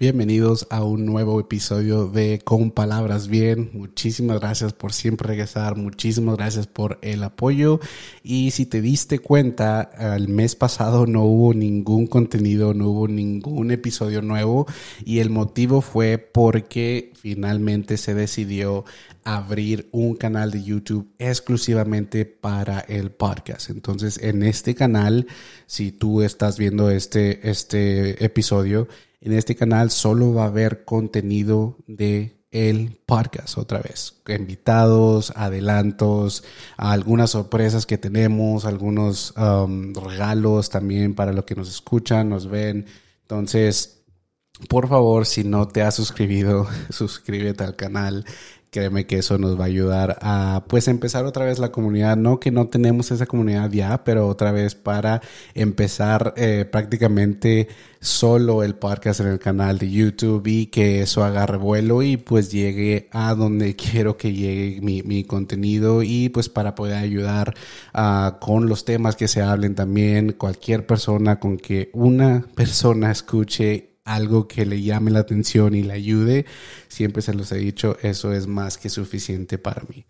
Bienvenidos a un nuevo episodio de Con Palabras Bien. Muchísimas gracias por siempre regresar. Muchísimas gracias por el apoyo. Y si te diste cuenta, el mes pasado no hubo ningún contenido, no hubo ningún episodio nuevo. Y el motivo fue porque finalmente se decidió abrir un canal de YouTube exclusivamente para el podcast. Entonces, en este canal, si tú estás viendo este, este episodio, en este canal solo va a haber contenido de el podcast otra vez. Invitados, adelantos, algunas sorpresas que tenemos, algunos um, regalos también para los que nos escuchan, nos ven. Entonces, por favor, si no te has suscribido, suscríbete al canal. Créeme que eso nos va a ayudar a pues empezar otra vez la comunidad. No que no tenemos esa comunidad ya, pero otra vez para empezar eh, prácticamente solo el podcast en el canal de YouTube y que eso agarre vuelo y pues llegue a donde quiero que llegue mi, mi contenido y pues para poder ayudar uh, con los temas que se hablen también cualquier persona con que una persona escuche algo que le llame la atención y le ayude, siempre se los he dicho, eso es más que suficiente para mí.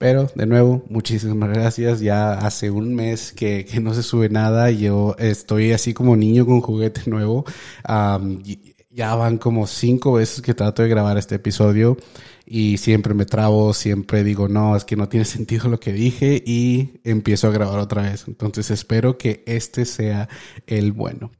Pero de nuevo, muchísimas gracias. Ya hace un mes que, que no se sube nada. Yo estoy así como niño con juguete nuevo. ya van como cinco veces que trato de grabar este episodio y siempre me trabo, siempre digo, no, es que no tiene sentido lo que dije y empiezo a grabar otra vez. Entonces espero que este sea el bueno.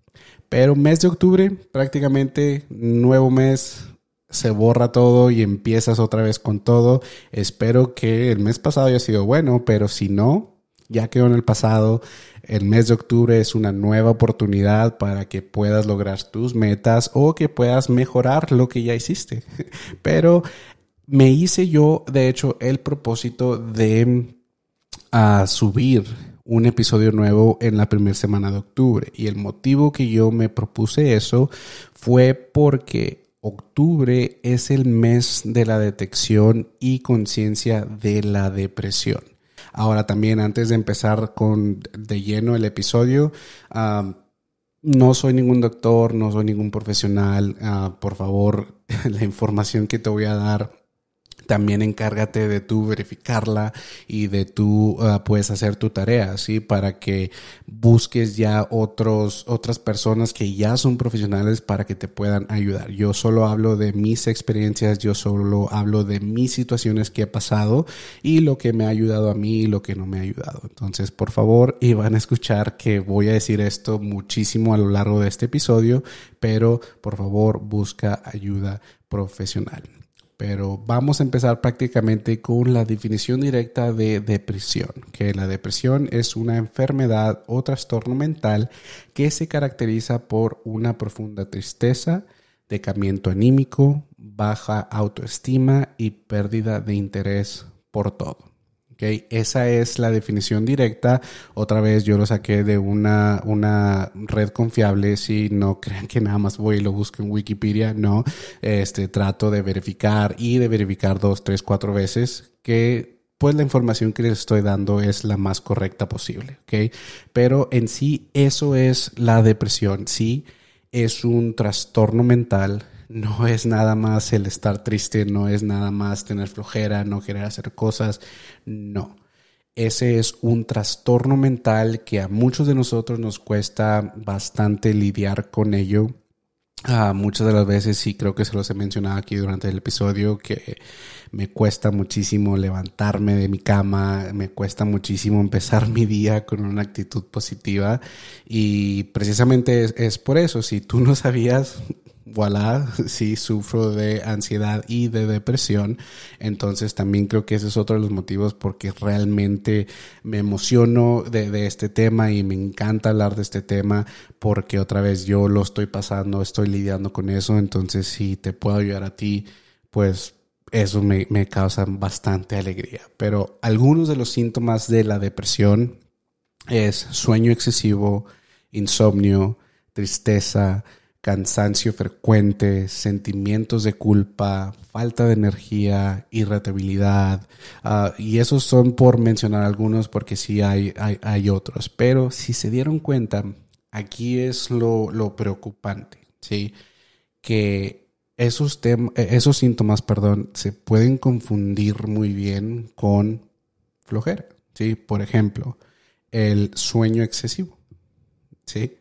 Pero mes de octubre, prácticamente nuevo mes, se borra todo y empiezas otra vez con todo. Espero que el mes pasado haya sido bueno, pero si no, ya quedó en el pasado. El mes de octubre es una nueva oportunidad para que puedas lograr tus metas o que puedas mejorar lo que ya hiciste. Pero me hice yo, de hecho, el propósito de ah, subir un episodio nuevo en la primera semana de octubre. Y el motivo que yo me propuse eso fue porque octubre es el mes de la detección y conciencia de la depresión. Ahora también antes de empezar con de lleno el episodio, no soy ningún doctor, no soy ningún profesional. Ah, por favor, la información que te voy a dar también encárgate de tú verificarla y de tú ah, puedes hacer tu tarea, ¿sí? Para que busques ya otros, otras personas que ya son profesionales para que te puedan ayudar. Yo solo hablo de mis experiencias, yo solo hablo de mis situaciones que he pasado y lo que me ha ayudado a mí y lo que no me ha ayudado. Entonces, por favor, y van a escuchar que voy a decir esto muchísimo a lo largo de este episodio, pero por favor, busca ayuda profesional pero vamos a empezar prácticamente con la definición directa de depresión, que la depresión es una enfermedad o trastorno mental que se caracteriza por una profunda tristeza, decamiento anímico, baja autoestima y pérdida de interés por todo. Esa es la definición directa. Otra vez yo lo saqué de una, una red confiable. Si no crean que nada más voy y lo busco en Wikipedia, no. Este, trato de verificar y de verificar dos, tres, cuatro veces que pues la información que les estoy dando es la más correcta posible, ¿ok? Pero en sí eso es la depresión, sí es un trastorno mental no es nada más el estar triste, no es nada más tener flojera, no querer hacer cosas, no. Ese es un trastorno mental que a muchos de nosotros nos cuesta bastante lidiar con ello. Ah, muchas de las veces, sí creo que se los he mencionado aquí durante el episodio, que me cuesta muchísimo levantarme de mi cama, me cuesta muchísimo empezar mi día con una actitud positiva y precisamente es por eso, si tú no sabías, voilà, sí sufro de ansiedad y de depresión. Entonces también creo que ese es otro de los motivos porque realmente me emociono de, este tema y me encanta hablar de este tema porque otra vez yo lo estoy pasando, estoy lidiando con eso. Entonces si te puedo ayudar a ti, pues eso me, me causa bastante alegría. Pero algunos de los síntomas de la depresión es sueño excesivo, insomnio, tristeza, cansancio frecuente, sentimientos de culpa, falta de energía, irritabilidad. Ah, y esos son por mencionar algunos porque sí hay, hay, hay, otros. Pero si se dieron cuenta, aquí es lo, lo preocupante, ¿sí? que esos, esos síntomas, perdón, se pueden confundir muy bien con flojera, ¿sí? Por ejemplo, el sueño excesivo, ¿sí?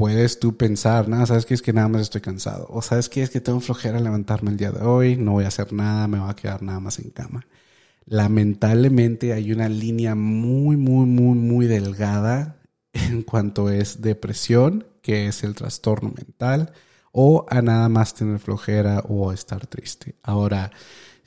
Puedes tú pensar, nada, sabes que es que nada más estoy cansado, o sabes que es que tengo flojera levantarme el día de hoy, no voy a hacer nada, me voy a quedar nada más en cama. Lamentablemente hay una línea muy, muy, muy, muy delgada en cuanto es depresión, que es el trastorno mental, o a nada más tener flojera o estar triste. Ahora,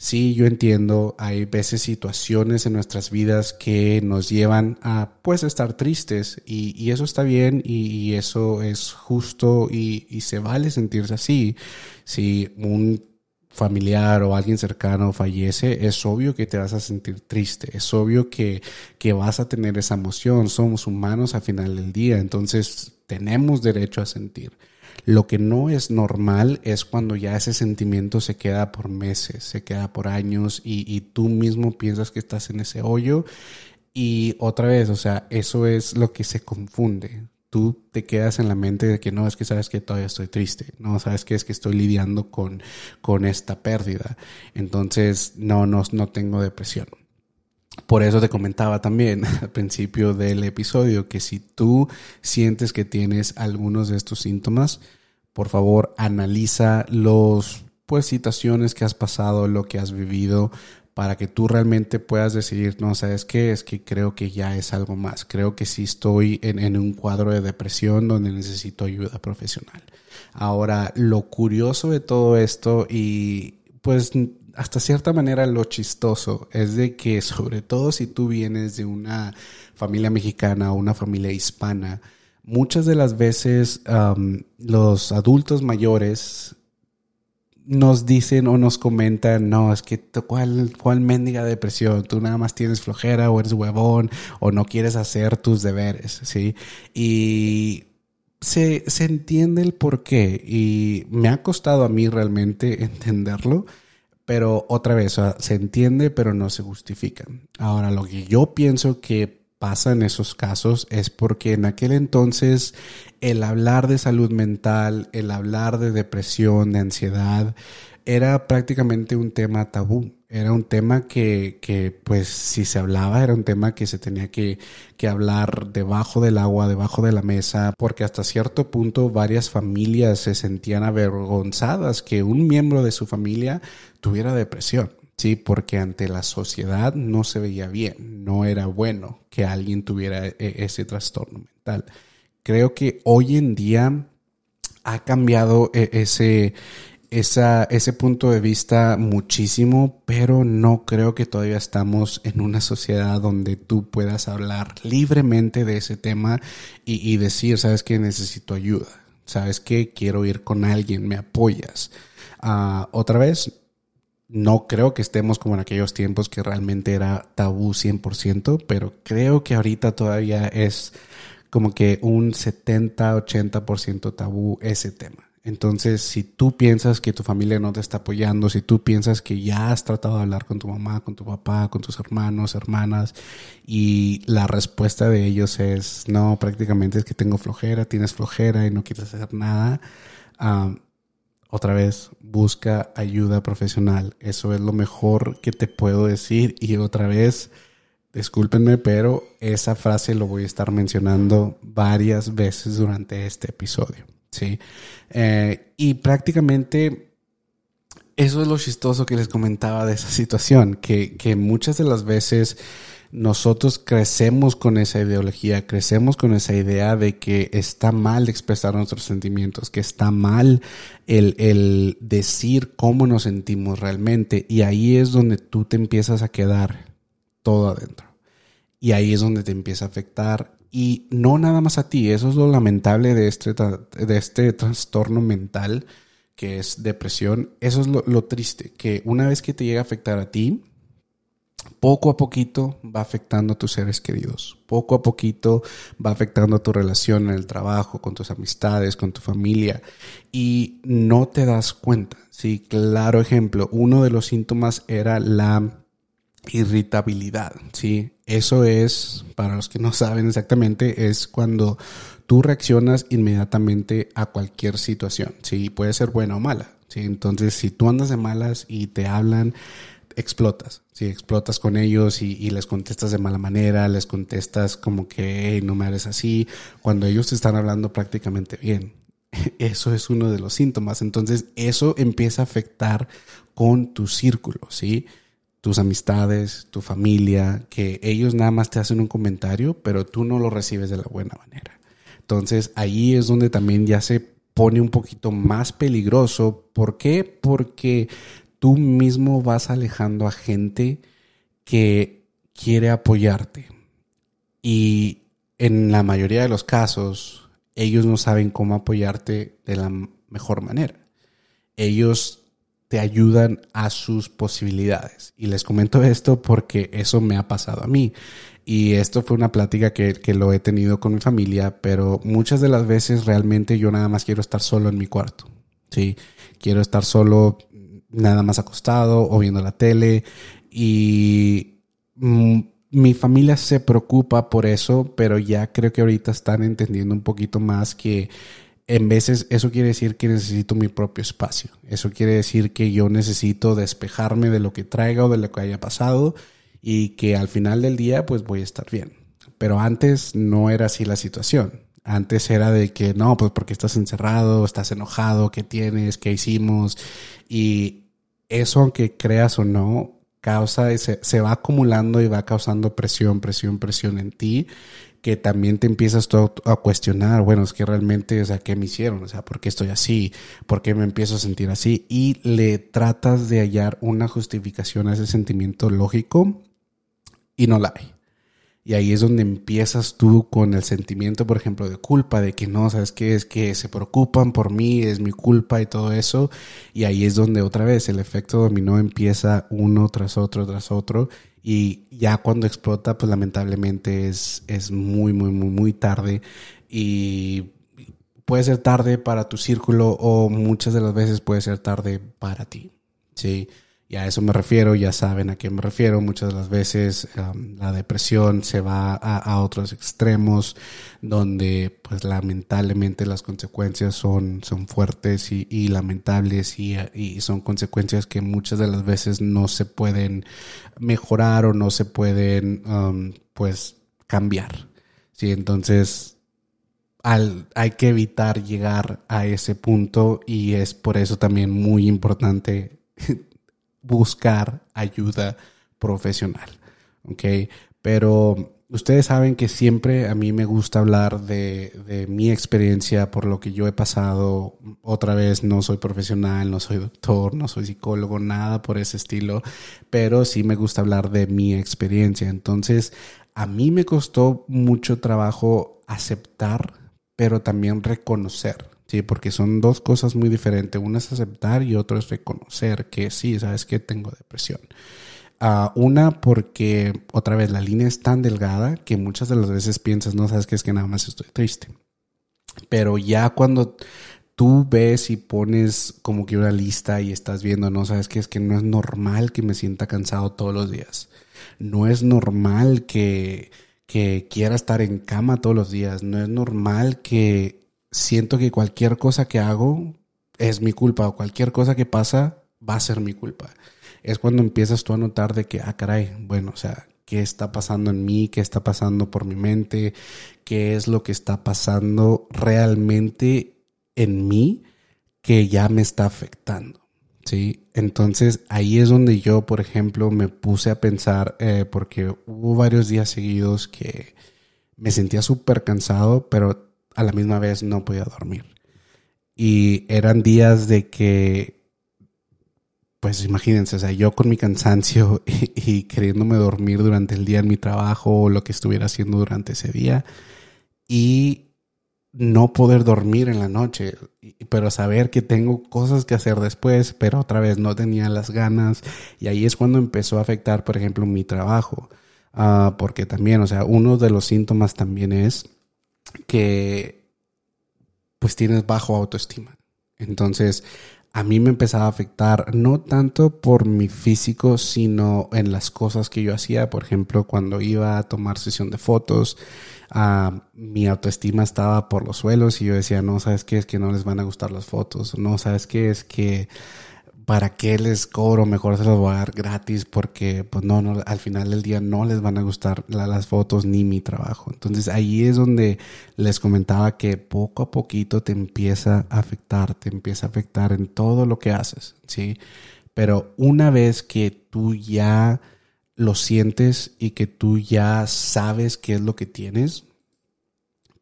sí, yo entiendo, hay veces situaciones en nuestras vidas que nos llevan a pues estar tristes y, eso está bien y, eso es justo y, y, se vale sentirse así. Si un familiar o alguien cercano fallece, es obvio que te vas a sentir triste, es obvio que, que vas a tener esa emoción, somos humanos al final del día, entonces tenemos derecho a sentir. Lo que no es normal es cuando ya ese sentimiento se queda por meses, se queda por años y, tú mismo piensas que estás en ese hoyo y otra vez, o sea, eso es lo que se confunde tú te quedas en la mente de que no, es que sabes que todavía estoy triste, no, sabes que es que estoy lidiando con, con esta pérdida. Entonces, no, no, no tengo depresión. Por eso te comentaba también al principio del episodio que si tú sientes que tienes algunos de estos síntomas, por favor analiza los pues situaciones que has pasado, lo que has vivido, para que tú realmente puedas decidir, no, ¿sabes qué? Es que creo que ya es algo más. Creo que sí estoy en, en, un cuadro de depresión donde necesito ayuda profesional. Ahora, lo curioso de todo esto y pues hasta cierta manera lo chistoso es de que sobre todo si tú vienes de una familia mexicana o una familia hispana, muchas de las veces los adultos mayores nos dicen o nos comentan, no, es que cuál, cuál mendiga depresión, tú nada más tienes flojera o eres huevón o no quieres hacer tus deberes, ¿sí? Y se, se entiende el por qué y me ha costado a mí realmente entenderlo, pero otra vez, se entiende pero no se justifica. Ahora, lo que yo pienso que pasa en esos casos es porque en aquel entonces el hablar de salud mental, el hablar de depresión, de ansiedad, era prácticamente un tema tabú. Era un tema que, que, pues, si se hablaba, era un tema que se tenía que, que hablar debajo del agua, debajo de la mesa, porque hasta cierto punto varias familias se sentían avergonzadas que un miembro de su familia tuviera depresión. Sí, porque ante la sociedad no se veía bien, no era bueno que alguien tuviera e, ese trastorno mental. Creo que hoy en día ha cambiado e, ese, esa, ese punto de vista muchísimo, pero no creo que todavía estamos en una sociedad donde tú puedas hablar libremente de ese tema y, decir, sabes que necesito ayuda, sabes que quiero ir con alguien, me apoyas. Ah, otra vez, no creo que estemos como en aquellos tiempos que realmente era tabú 100%, pero creo que ahorita todavía es como que un 70-80% tabú ese tema. Entonces, si tú piensas que tu familia no te está apoyando, si tú piensas que ya has tratado de hablar con tu mamá, con tu papá, con tus hermanos, hermanas, y la respuesta de ellos es, no, prácticamente es que tengo flojera, tienes flojera y no quieres hacer nada, otra vez, busca ayuda profesional. Eso es lo mejor que te puedo decir. Y otra vez, discúlpenme, pero esa frase lo voy a estar mencionando varias veces durante este episodio. ¿Sí? Eh, y prácticamente eso es lo chistoso que les comentaba de esa situación, que, que muchas de las veces nosotros crecemos con esa ideología, crecemos con esa idea de que está mal expresar nuestros sentimientos, que está mal el, el decir cómo nos sentimos realmente. Y ahí es donde tú te empiezas a quedar todo adentro. Y ahí es donde te empieza a afectar. Y no nada más a ti, eso es lo lamentable de este, de este trastorno mental que es depresión. Eso es lo, triste, que una vez que te llega a afectar a ti, poco a poquito va afectando a tus seres queridos, poco a poquito va afectando a tu relación en el trabajo, con tus amistades, con tu familia y no te das cuenta. Sí, claro ejemplo, uno de los síntomas era la irritabilidad, ¿sí? Eso es, para los que no saben exactamente, es cuando tú reaccionas inmediatamente a cualquier situación, ¿sí? Puede ser buena o mala, ¿sí? Entonces, si tú andas de malas y te hablan, explotas, ¿sí? Explotas con ellos y, les contestas de mala manera, les contestas como que no me hables así, cuando ellos te están hablando prácticamente bien. Eso es uno de los síntomas. Entonces, eso empieza a afectar con tu círculo, ¿sí? Tus amistades, tu familia, que ellos nada más te hacen un comentario, pero tú no lo recibes de la buena manera. Entonces ahí es donde también ya se pone un poquito más peligroso. ¿Por qué? Porque tú mismo vas alejando a gente que quiere apoyarte. Y en la mayoría de los casos, ellos no saben cómo apoyarte de la mejor manera. Ellos te ayudan a sus posibilidades. Y les comento esto porque eso me ha pasado a mí. Y esto fue una plática que, que, lo he tenido con mi familia, pero muchas de las veces realmente yo nada más quiero estar solo en mi cuarto. Sí, quiero estar solo nada más acostado o viendo la tele. Y mm, mi familia se preocupa por eso, pero ya creo que ahorita están entendiendo un poquito más que en veces eso quiere decir que necesito mi propio espacio. Eso quiere decir que yo necesito despejarme de lo que traiga o de lo que haya pasado y que al final del día pues voy a estar bien. Pero antes no era así la situación. Antes era de que no, pues porque estás encerrado, estás enojado, ¿qué tienes? ¿Qué hicimos? Y eso, aunque creas o no, causa, se, se va acumulando y va causando presión, presión, presión en ti que también te empiezas todo a cuestionar, bueno, es que realmente, o sea, ¿qué me hicieron? O sea, ¿por qué estoy así? ¿Por qué me empiezo a sentir así? Y le tratas de hallar una justificación a ese sentimiento lógico y no la hay. Y ahí es donde empiezas tú con el sentimiento, por ejemplo, de culpa, de que no, ¿sabes qué? Es que se preocupan por mí, es mi culpa y todo eso. Y ahí es donde otra vez el efecto dominó empieza uno tras otro, tras otro. Y ya cuando explota, pues lamentablemente es, es muy, muy, muy, muy tarde. Y puede ser tarde para tu círculo o muchas de las veces puede ser tarde para ti. Sí. Y a eso me refiero, ya saben a qué me refiero. Muchas de las veces la depresión se va a, otros extremos donde pues lamentablemente las consecuencias son, son fuertes y, lamentables y, son consecuencias que muchas de las veces no se pueden mejorar o no se pueden pues cambiar. Sí, entonces al, hay que evitar llegar a ese punto y es por eso también muy importante buscar ayuda profesional. ¿Ok? Pero ustedes saben que siempre a mí me gusta hablar de, de, mi experiencia por lo que yo he pasado. Otra vez, no soy profesional, no soy doctor, no soy psicólogo, nada por ese estilo, pero sí me gusta hablar de mi experiencia. Entonces, a mí me costó mucho trabajo aceptar, pero también reconocer Sí, porque son dos cosas muy diferentes. Una es aceptar y otra es reconocer que sí, sabes que tengo depresión. Uh, una porque otra vez la línea es tan delgada que muchas de las veces piensas, no sabes que es que nada más estoy triste. Pero ya cuando tú ves y pones como que una lista y estás viendo, no sabes que es que no es normal que me sienta cansado todos los días. No es normal que, que quiera estar en cama todos los días. No es normal que siento que cualquier cosa que hago es mi culpa o cualquier cosa que pasa va a ser mi culpa. Es cuando empiezas tú a notar de que, ah, caray, bueno, o sea, ¿qué está pasando en mí? ¿Qué está pasando por mi mente? ¿Qué es lo que está pasando realmente en mí que ya me está afectando? ¿Sí? Entonces ahí es donde yo, por ejemplo, me puse a pensar, eh, porque hubo varios días seguidos que me sentía súper cansado, pero a la misma vez no podía dormir. Y eran días de que, pues imagínense, o sea, yo con mi cansancio y, queriéndome dormir durante el día en mi trabajo o lo que estuviera haciendo durante ese día y no poder dormir en la noche, pero saber que tengo cosas que hacer después, pero otra vez no tenía las ganas y ahí es cuando empezó a afectar, por ejemplo, mi trabajo. Ah, porque también, o sea, uno de los síntomas también es que pues tienes bajo autoestima. Entonces, a mí me empezaba a afectar no tanto por mi físico, sino en las cosas que yo hacía. Por ejemplo, cuando iba a tomar sesión de fotos, ah, mi autoestima estaba por los suelos y yo decía, no, ¿sabes qué? Es que no les van a gustar las fotos, no, ¿sabes qué? Es que ¿para qué les cobro? Mejor se los voy a dar gratis porque, pues no, no al final del día no les van a gustar las fotos ni mi trabajo. Entonces ahí es donde les comentaba que poco a poquito te empieza a afectar, te empieza a afectar en todo lo que haces, ¿sí? Pero una vez que tú ya lo sientes y que tú ya sabes qué es lo que tienes,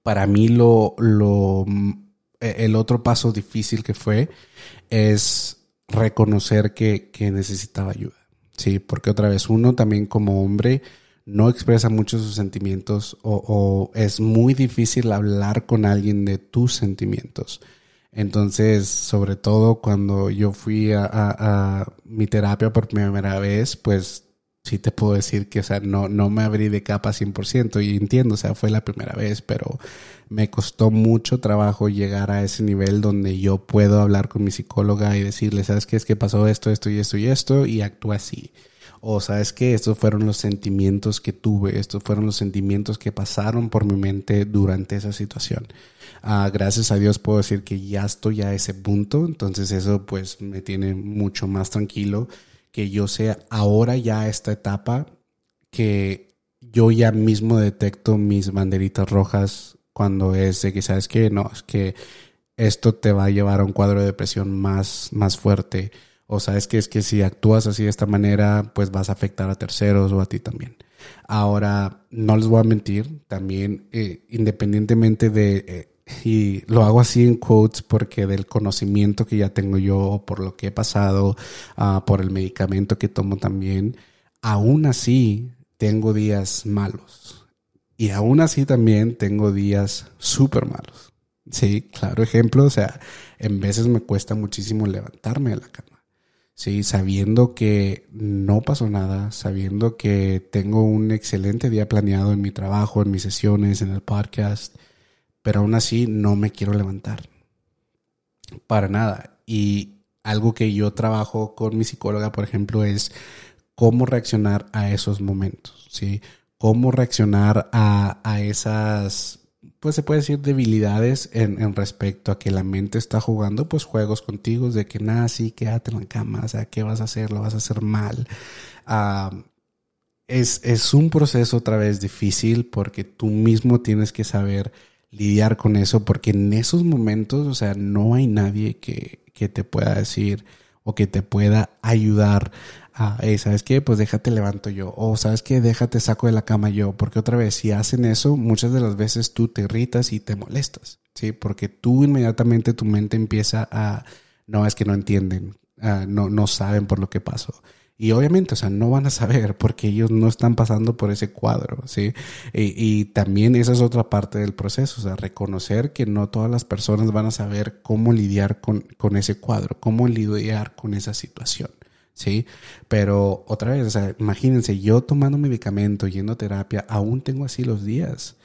para mí lo, lo, el otro paso difícil que fue es reconocer que, que necesitaba ayuda. Sí, porque otra vez uno también como hombre no expresa mucho sus sentimientos o, es muy difícil hablar con alguien de tus sentimientos. Entonces, sobre todo cuando yo fui a, a, mi terapia por primera vez, pues sí te puedo decir que, o sea, no, no me abrí de capa 100% y entiendo, o sea, fue la primera vez, pero me costó mucho trabajo llegar a ese nivel donde yo puedo hablar con mi psicóloga y decirle, ¿sabes qué? Es que pasó esto, esto y esto y esto y actúa así. O sabes qué? estos fueron los sentimientos que tuve, estos fueron los sentimientos que pasaron por mi mente durante esa situación. Ah, gracias a Dios puedo decir que ya estoy a ese punto, entonces eso pues me tiene mucho más tranquilo que yo sea ahora ya esta etapa que yo ya mismo detecto mis banderitas rojas cuando es de que sabes que no, es que esto te va a llevar a un cuadro de depresión más, más fuerte. O sabes que es que si actúas así de esta manera, pues vas a afectar a terceros o a ti también. Ahora, no les voy a mentir, también eh, independientemente de, eh, y lo hago así en quotes porque del conocimiento que ya tengo yo, por lo que he pasado, uh, por el medicamento que tomo también, aún así tengo días malos. Y aún así también tengo días súper malos. Sí, claro ejemplo, o sea, en veces me cuesta muchísimo levantarme de la cama. Sí, sabiendo que no pasó nada, sabiendo que tengo un excelente día planeado en mi trabajo, en mis sesiones, en el podcast, pero aún así no me quiero levantar. Para nada. Y algo que yo trabajo con mi psicóloga, por ejemplo, es cómo reaccionar a esos momentos, ¿sí? Cómo reaccionar a, a esas, pues se puede decir, debilidades en, en, respecto a que la mente está jugando, pues juegos contigo de que nada, sí, quédate en la cama, o sea, ¿qué vas a hacer? Lo vas a hacer mal. Es, es un proceso otra vez difícil porque tú mismo tienes que saber lidiar con eso, porque en esos momentos, o sea, no hay nadie que, que te pueda decir o que te pueda ayudar a, ¿sabes qué? Pues déjate levanto yo, o ¿sabes qué? Déjate saco de la cama yo, porque otra vez, si hacen eso, muchas de las veces tú te irritas y te molestas, ¿sí? Porque tú inmediatamente tu mente empieza a, no, es que no entienden, ah, no, no saben por lo que pasó. Y obviamente, o sea, no van a saber porque ellos no están pasando por ese cuadro, ¿sí? Y, también esa es otra parte del proceso, o sea, reconocer que no todas las personas van a saber cómo lidiar con, con ese cuadro, cómo lidiar con esa situación. ¿sí? Pero otra vez, o sea, imagínense, yo tomando medicamento, yendo a terapia, aún tengo así los días.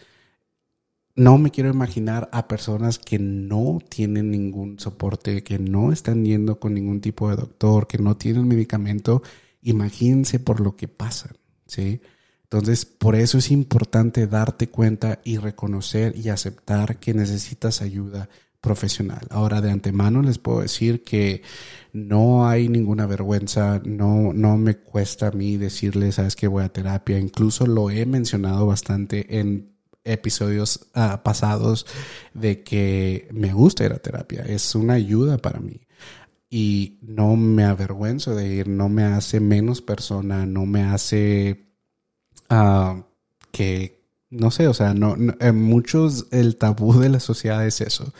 No me quiero imaginar a personas que no tienen ningún soporte, que no están yendo con ningún tipo de doctor, que no tienen medicamento imagínense por lo que pasan, ¿sí? Entonces, por eso es importante darte cuenta y reconocer y aceptar que necesitas ayuda profesional. Ahora, de antemano les puedo decir que no hay ninguna vergüenza, no, no me cuesta a mí decirles, sabes que voy a terapia, incluso lo he mencionado bastante en episodios ah, pasados de que me gusta ir a terapia, es una ayuda para mí y no me avergüenzo de ir, no me hace menos persona, no me hace uh, que, no sé, o sea, no, en muchos el tabú de la sociedad es eso,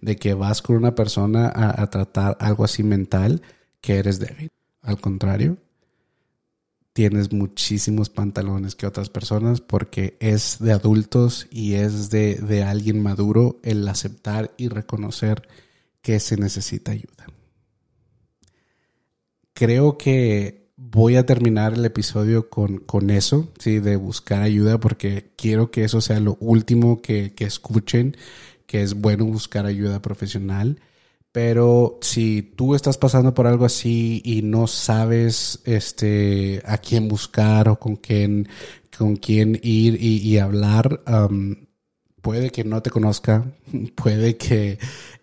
de que vas con una persona a tratar algo así mental que eres débil. Al contrario, tienes muchísimos pantalones que otras personas porque es de adultos y es de, de alguien maduro el aceptar y reconocer que se necesita ayuda creo que voy a terminar el episodio con, con eso, sí, de buscar ayuda, porque quiero que eso sea lo último que, que escuchen, que es bueno buscar ayuda profesional. Pero si tú estás pasando por algo así y no sabes este, a quién buscar o con quién, con quién ir y, hablar, puede que no te conozca, puede que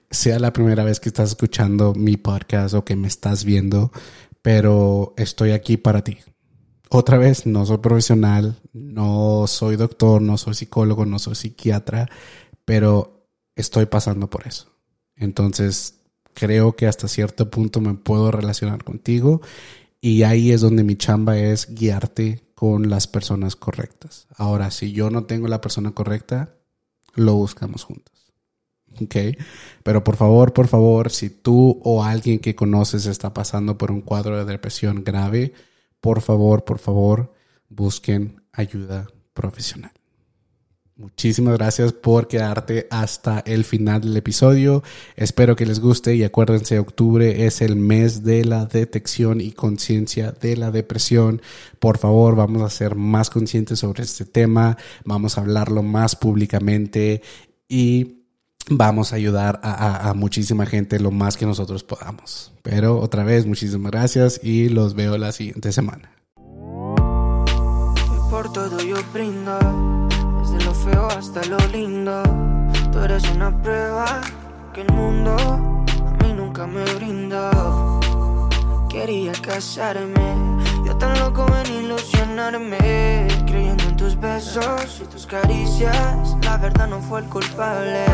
sea la primera vez que estás escuchando mi podcast o que me estás viendo, pero estoy aquí para ti. Otra vez, no soy profesional, no soy doctor, no soy psicólogo, no soy psiquiatra, pero estoy pasando por eso. Entonces, creo que hasta cierto punto me puedo relacionar contigo y ahí es donde mi chamba es guiarte con las personas correctas. Ahora, si yo no tengo la persona correcta, lo buscamos juntos. ¿Ok? Pero por favor, por favor, si tú o alguien que conoces está pasando por un cuadro de depresión grave, por favor, por favor, busquen ayuda profesional. Muchísimas gracias por quedarte hasta el final del episodio. Espero que les guste y acuérdense, octubre es el mes de la detección y conciencia de la depresión. Por favor, vamos a ser más conscientes sobre este tema, vamos a hablarlo más públicamente y vamos a ayudar a, muchísima gente lo más que nosotros podamos. Pero otra vez, muchísimas gracias y los veo la siguiente semana. Por todo yo brindo, feo hasta lo lindo. Tú eres una prueba que el mundo a mí nunca me brindó. Quería casarme, yo tan loco en ilusionarme, creyendo en tus besos y tus caricias. La verdad no fue el culpable.